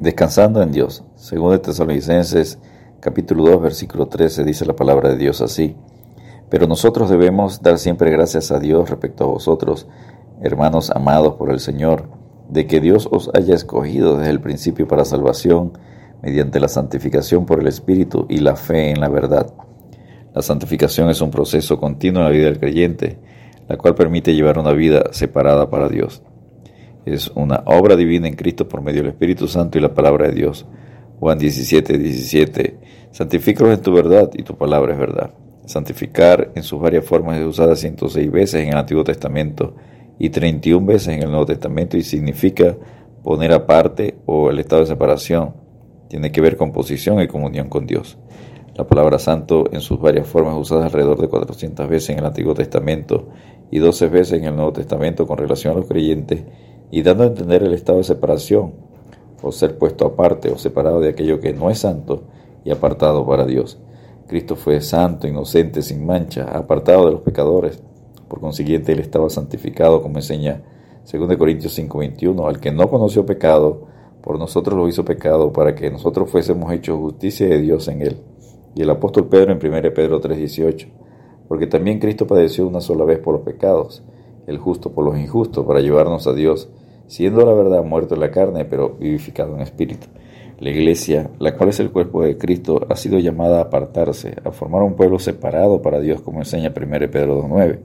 Descansando en Dios. Según de Tesalonicenses capítulo 2 versículo 13 dice la palabra de Dios así. Pero nosotros debemos dar siempre gracias a Dios respecto a vosotros, hermanos amados por el Señor, de que Dios os haya escogido desde el principio para salvación, mediante la santificación por el Espíritu y la fe en la verdad. La santificación es un proceso continuo en la vida del creyente, la cual permite llevar una vida separada para Dios es una obra divina en Cristo por medio del Espíritu Santo y la palabra de Dios. Juan 17, 17. Santifícalos en tu verdad y tu palabra es verdad. Santificar en sus varias formas es usada 106 veces en el Antiguo Testamento y 31 veces en el Nuevo Testamento y significa poner aparte o el estado de separación. Tiene que ver con posición y comunión con Dios. La palabra santo en sus varias formas usada alrededor de 400 veces en el Antiguo Testamento y 12 veces en el Nuevo Testamento con relación a los creyentes y dando a entender el estado de separación, o ser puesto aparte o separado de aquello que no es santo y apartado para Dios. Cristo fue santo, inocente, sin mancha, apartado de los pecadores. Por consiguiente, Él estaba santificado, como enseña 2 Corintios 5:21, al que no conoció pecado, por nosotros lo hizo pecado, para que nosotros fuésemos hechos justicia de Dios en Él. Y el apóstol Pedro en 1 Pedro 3:18, porque también Cristo padeció una sola vez por los pecados, el justo por los injustos, para llevarnos a Dios, siendo la verdad muerto en la carne, pero vivificado en espíritu. La iglesia, la cual es el cuerpo de Cristo, ha sido llamada a apartarse, a formar un pueblo separado para Dios, como enseña 1 Pedro 2.9.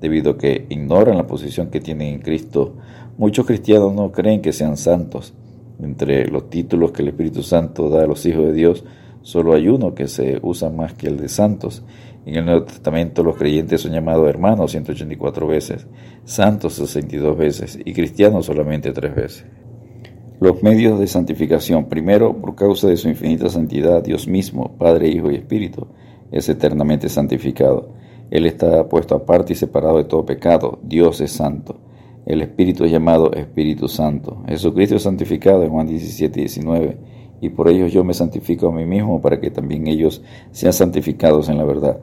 Debido a que ignoran la posición que tienen en Cristo, muchos cristianos no creen que sean santos. Entre los títulos que el Espíritu Santo da a los hijos de Dios, solo hay uno que se usa más que el de santos, en el Nuevo Testamento los creyentes son llamados hermanos 184 veces, santos 62 veces y cristianos solamente 3 veces. Los medios de santificación. Primero, por causa de su infinita santidad, Dios mismo, Padre, Hijo y Espíritu, es eternamente santificado. Él está puesto aparte y separado de todo pecado. Dios es santo. El Espíritu es llamado Espíritu Santo. Jesucristo es santificado en Juan 17 y 19 y por ellos yo me santifico a mí mismo para que también ellos sean santificados en la verdad.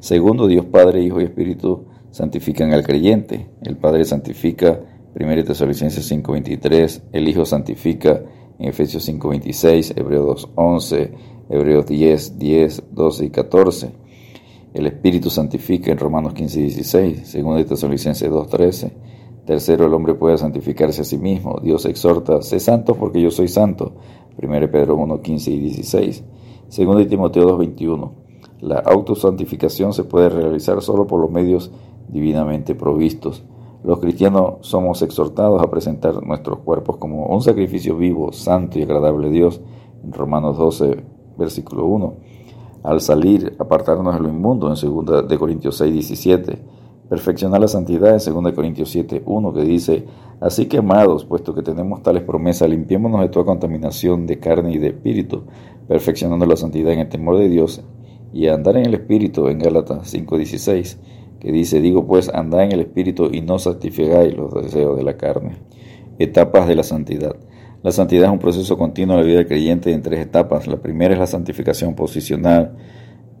Segundo, Dios Padre, Hijo y Espíritu santifican al creyente. El Padre santifica, 1 Tesalonicenses 5.23, el Hijo santifica en Efesios 5.26, Hebreos 2.11, Hebreos 10, 10, 12 y 14. El Espíritu santifica en Romanos 15 y 16, 2 Tesalonicenses 2.13. Tercero, el hombre puede santificarse a sí mismo. Dios exhorta, sé santo porque yo soy santo. 1 Pedro 1, 15 y 16. 2 Timoteo 2, 21. La autosantificación se puede realizar solo por los medios divinamente provistos. Los cristianos somos exhortados a presentar nuestros cuerpos como un sacrificio vivo, santo y agradable a Dios. En Romanos 12, versículo 1. Al salir, apartarnos de lo inmundo en 2 de Corintios 6, 17 perfeccionar la santidad en 2 Corintios 7, 1, que dice, Así que amados, puesto que tenemos tales promesas, limpiémonos de toda contaminación de carne y de espíritu, perfeccionando la santidad en el temor de Dios y andar en el espíritu en Gálatas 5:16, que dice, digo pues, andad en el espíritu y no satisfagáis los deseos de la carne. Etapas de la santidad. La santidad es un proceso continuo en la vida del creyente en tres etapas. La primera es la santificación posicional,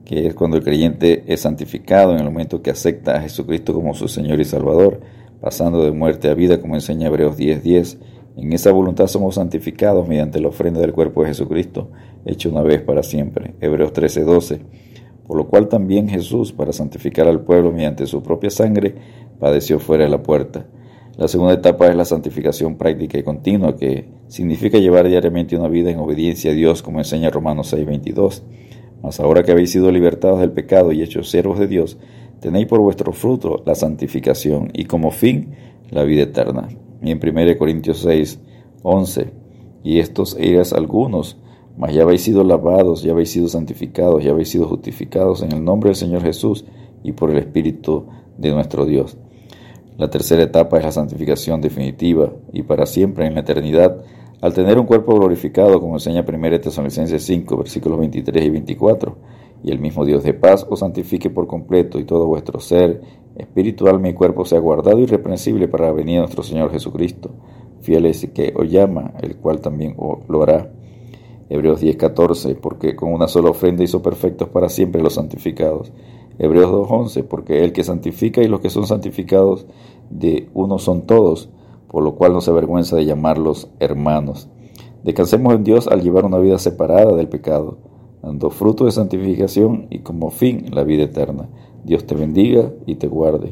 que es cuando el creyente es santificado en el momento que acepta a Jesucristo como su Señor y Salvador, pasando de muerte a vida, como enseña Hebreos 10:10. En esa voluntad somos santificados mediante la ofrenda del cuerpo de Jesucristo, hecho una vez para siempre. Hebreos 13:12. Por lo cual también Jesús, para santificar al pueblo mediante su propia sangre, padeció fuera de la puerta. La segunda etapa es la santificación práctica y continua, que significa llevar diariamente una vida en obediencia a Dios, como enseña Romanos 6:22. Mas ahora que habéis sido libertados del pecado y hechos siervos de Dios, tenéis por vuestro fruto la santificación y como fin la vida eterna. Y en 1 Corintios 6, 11, y estos eras algunos, mas ya habéis sido lavados, ya habéis sido santificados, ya habéis sido justificados en el nombre del Señor Jesús y por el Espíritu de nuestro Dios. La tercera etapa es la santificación definitiva y para siempre en la eternidad al tener un cuerpo glorificado, como enseña 1 Tesalonicenses 5, versículos 23 y 24, y el mismo Dios de paz os santifique por completo y todo vuestro ser, espiritual, mi cuerpo sea guardado irreprensible para la venida de nuestro Señor Jesucristo. Fiel es que os llama, el cual también lo hará. Hebreos 10, 14, porque con una sola ofrenda hizo perfectos para siempre los santificados. Hebreos 2, 11, porque el que santifica y los que son santificados de uno son todos por lo cual no se avergüenza de llamarlos hermanos. Descansemos en Dios al llevar una vida separada del pecado, dando fruto de santificación y como fin la vida eterna. Dios te bendiga y te guarde.